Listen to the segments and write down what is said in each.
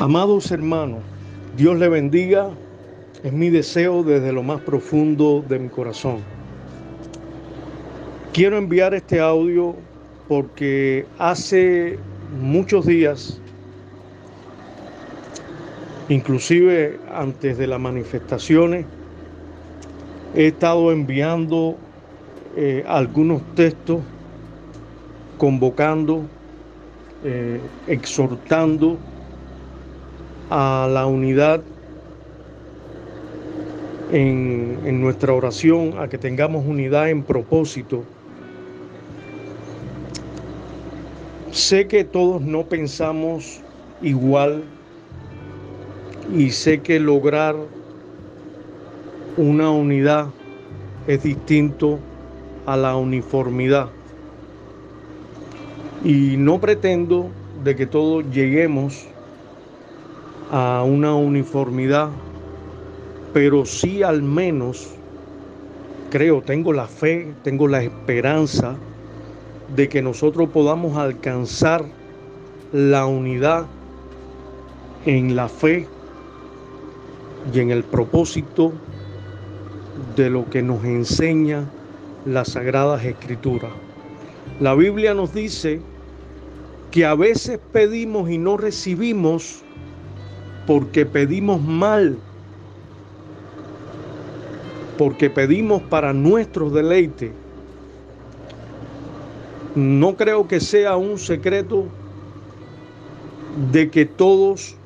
Amados hermanos, Dios le bendiga. Es mi deseo desde lo más profundo de mi corazón. Quiero enviar este audio porque hace muchos días, inclusive antes de las manifestaciones, he estado enviando eh, algunos textos convocando, eh, exhortando a la unidad en, en, nuestra oración, a que tengamos unidad en propósito. Sé que todos no pensamos igual y sé que lograr una unidad es distinto a la uniformidad. Y no pretendo de que todos lleguemos a una uniformidad, pero sí al menos creo, tengo la fe, tengo la esperanza de que nosotros podamos alcanzar la unidad en la fe y en el propósito de lo que nos enseña las sagradas escrituras. La Biblia nos dice que a veces pedimos y no recibimos porque pedimos mal, porque pedimos para nuestro deleite. No creo que sea un secreto de que todos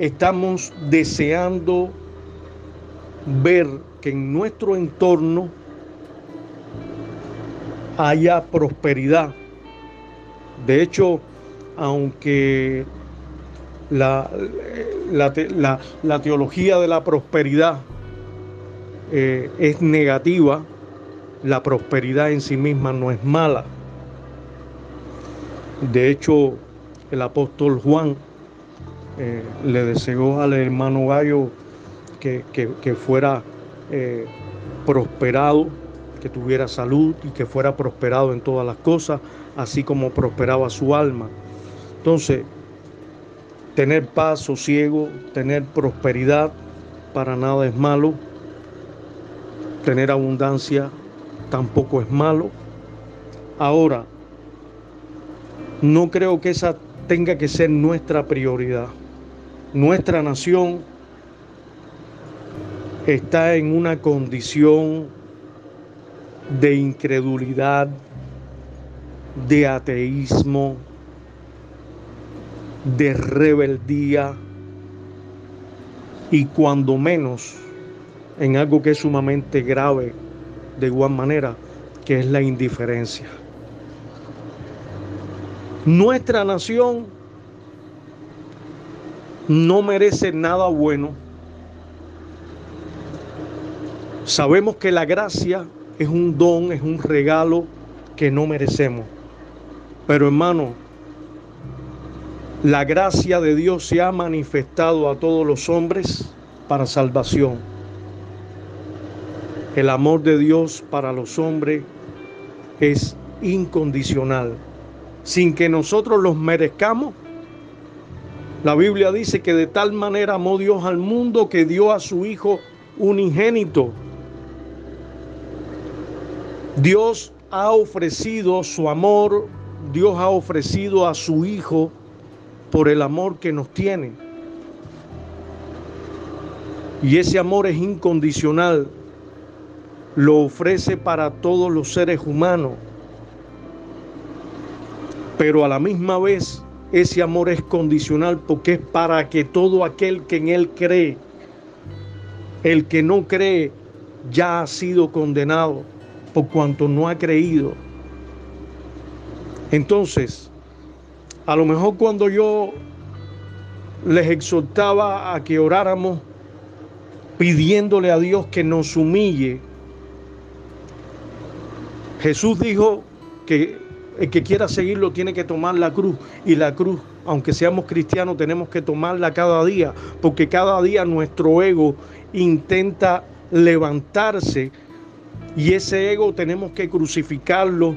estamos deseando ver que en nuestro entorno haya prosperidad. De hecho, aunque la, la, teología de la prosperidad eh, es negativa, la prosperidad en sí misma no es mala. De hecho, el apóstol Juan eh, le deseó al hermano Gallo que, fuera eh, prosperado, que tuviera salud y que fuera prosperado en todas las cosas, así como prosperaba su alma. Entonces, Tener paz, sosiego, tener prosperidad, para nada es malo. Tener abundancia tampoco es malo. Ahora, no creo que esa tenga que ser nuestra prioridad. Nuestra nación está en una condición de incredulidad, de ateísmo, de rebeldía y cuando menos en algo que es sumamente grave de igual manera, que es la indiferencia. Nuestra nación no merece nada bueno. Sabemos que la gracia es un don, es un regalo que no merecemos. Pero hermano, la gracia de Dios se ha manifestado a todos los hombres para salvación. El amor de Dios para los hombres es incondicional. Sin que nosotros los merezcamos, la Biblia dice que de tal manera amó Dios al mundo que dio a su Hijo unigénito. Dios ha ofrecido su amor, Dios ha ofrecido a su Hijo por el amor que nos tiene. Y ese amor es incondicional. Lo ofrece para todos los seres humanos. Pero a la misma vez ese amor es condicional porque es para que todo aquel que en él cree, el que no cree, ya ha sido condenado por cuanto no ha creído. Entonces, a lo mejor cuando yo les exhortaba a que oráramos pidiéndole a Dios que nos humille, Jesús dijo que el que quiera seguirlo tiene que tomar la cruz. Y la cruz, aunque seamos cristianos, tenemos que tomarla cada día, porque cada día nuestro ego intenta levantarse y ese ego tenemos que crucificarlo,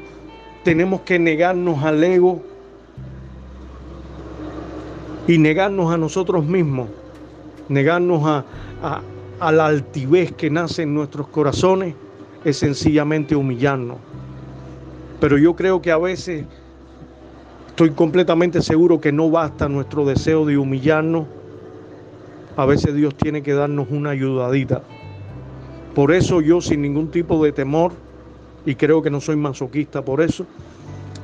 tenemos que negarnos al ego Y negarnos a nosotros mismos, negarnos a, la altivez que nace en nuestros corazones, es sencillamente humillarnos. Pero yo creo que a veces estoy completamente seguro que no basta nuestro deseo de humillarnos. A veces Dios tiene que darnos una ayudadita. Por eso yo sin ningún tipo de temor, y creo que no soy masoquista por eso,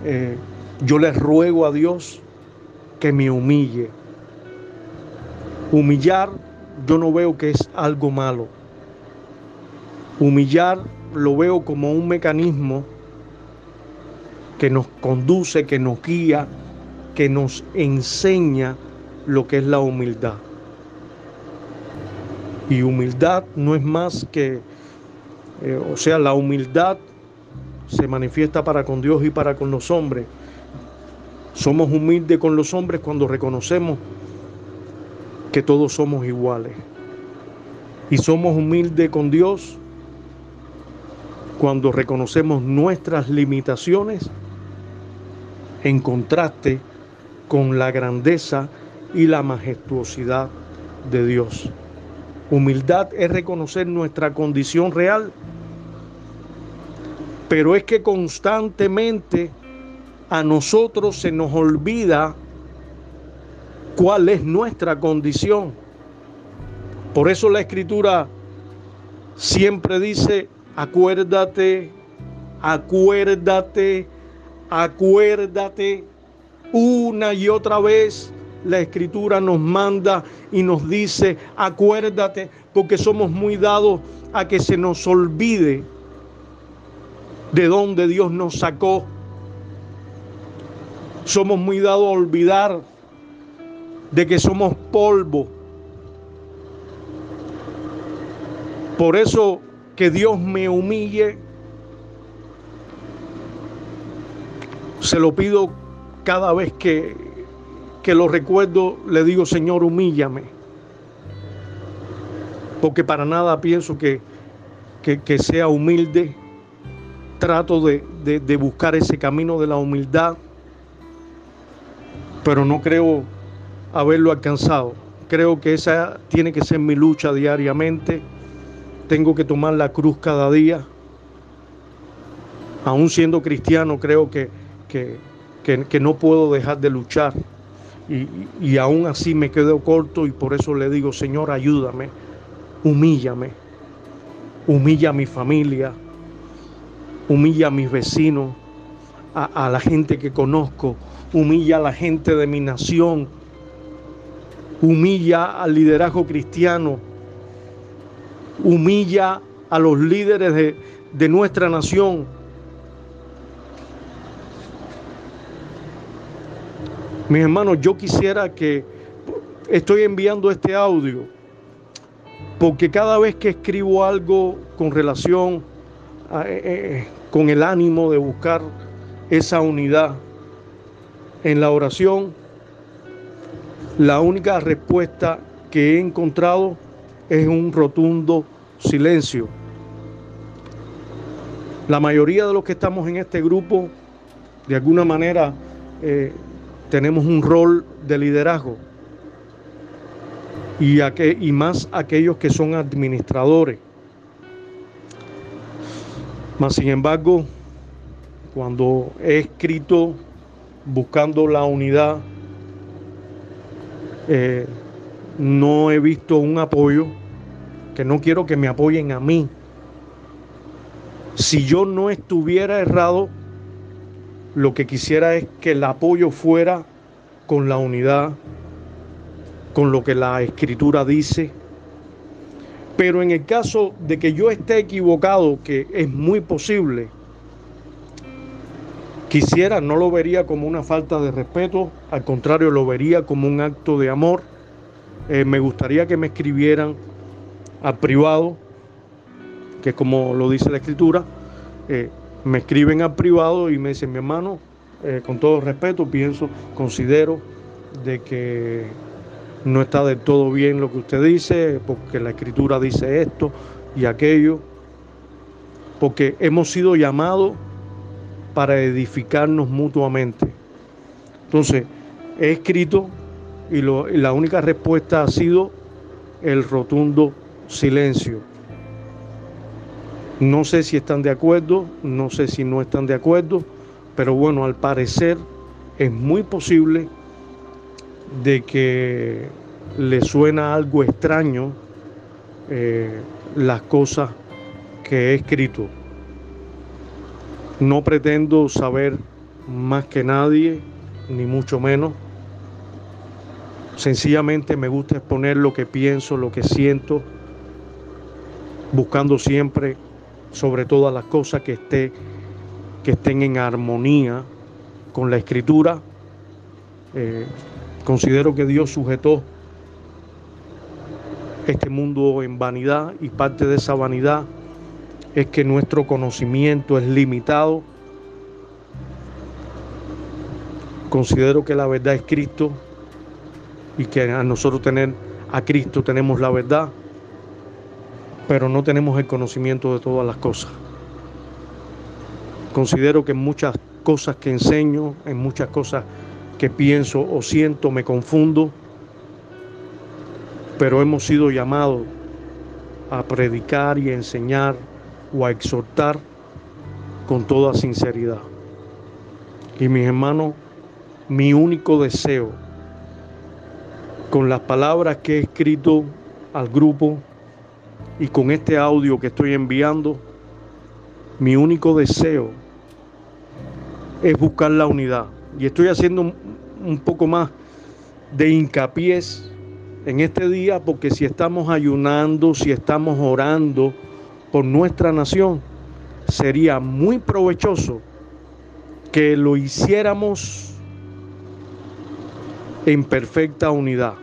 eh, yo le ruego a Dios que me humille. Humillar yo no veo que es algo malo. Humillar lo veo como un mecanismo que nos conduce, que nos guía, que nos enseña lo que es la humildad. Y humildad no es más que, eh, o sea, la humildad se manifiesta para con Dios y para con los hombres. Somos humildes con los hombres cuando reconocemos que todos somos iguales. Y somos humildes con Dios cuando reconocemos nuestras limitaciones en contraste con la grandeza y la majestuosidad de Dios. Humildad es reconocer nuestra condición real, pero es que constantemente a nosotros se nos olvida cuál es nuestra condición. Por eso la escritura siempre dice, acuérdate, acuérdate, acuérdate. Una y otra vez la escritura nos manda y nos dice, acuérdate, porque somos muy dados a que se nos olvide de dónde Dios nos sacó. Somos muy dados a olvidar de que somos polvo. Por eso que Dios me humille, se lo pido cada vez que, que lo recuerdo, le digo, Señor, humíllame. Porque para nada pienso que, que, sea humilde. Trato de, de buscar ese camino de la humildad, pero no creo haberlo alcanzado. Creo que esa tiene que ser mi lucha diariamente. Tengo que tomar la cruz cada día. Aún siendo cristiano, creo que, que, no puedo dejar de luchar. Y, y, aún así me quedo corto y por eso le digo, Señor, ayúdame, humíllame, humilla a mi familia, humilla a mis vecinos, a, la gente que conozco, humilla a la gente de mi nación, humilla al liderazgo cristiano, humilla a los líderes de, nuestra nación. Mis hermanos, yo quisiera que estoy enviando este audio porque cada vez que escribo algo con relación eh, eh, con el ánimo de buscar esa unidad en la oración, la única respuesta que he encontrado es un rotundo silencio. La mayoría de los que estamos en este grupo, de alguna manera, eh, tenemos un rol de liderazgo. Y, y más aquellos que son administradores. Mas, sin embargo, cuando he escrito buscando la unidad eh, no he visto un apoyo, que no quiero que me apoyen a mí. Si yo no estuviera errado, lo que quisiera es que el apoyo fuera con la unidad, con lo que la escritura dice. Pero en el caso de que yo esté equivocado, que es muy posible, quisiera, no lo vería como una falta de respeto, al contrario, lo vería como un acto de amor. Eh, me gustaría que me escribieran al privado, que como lo dice la escritura, eh, me escriben al privado y me dicen, mi hermano, eh, con todo respeto, pienso, considero de que no está del todo bien lo que usted dice, porque la escritura dice esto y aquello, porque hemos sido llamados para edificarnos mutuamente. Entonces, he escrito y, la única respuesta ha sido el rotundo silencio. No sé si están de acuerdo, no sé si no están de acuerdo, pero bueno, al parecer es muy posible de que le suena algo extraño eh, las cosas que he escrito. No pretendo saber más que nadie, ni mucho menos. Sencillamente me gusta exponer lo que pienso, lo que siento, buscando siempre, sobre todas las cosas, que, esté, que estén en armonía con la escritura. Eh, considero que Dios sujetó este mundo en vanidad y parte de esa vanidad es que nuestro conocimiento es limitado. Considero que la verdad es Cristo y que a nosotros tener a Cristo tenemos la verdad, pero no tenemos el conocimiento de todas las cosas. Considero que en muchas cosas que enseño, en muchas cosas que pienso o siento, me confundo pero hemos sido llamados a predicar y a enseñar o a exhortar con toda sinceridad. Y mis hermanos, mi único deseo, con las palabras que he escrito al grupo y con este audio que estoy enviando, mi único deseo es buscar la unidad. Y estoy haciendo un poco más de hincapié en este día porque si estamos ayunando, si estamos orando por nuestra nación, sería muy provechoso que lo hiciéramos en perfecta unidad.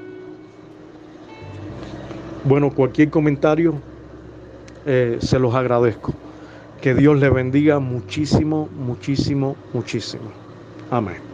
Bueno, cualquier comentario eh, se los agradezco. Que Dios le bendiga muchísimo, muchísimo, muchísimo. Amén.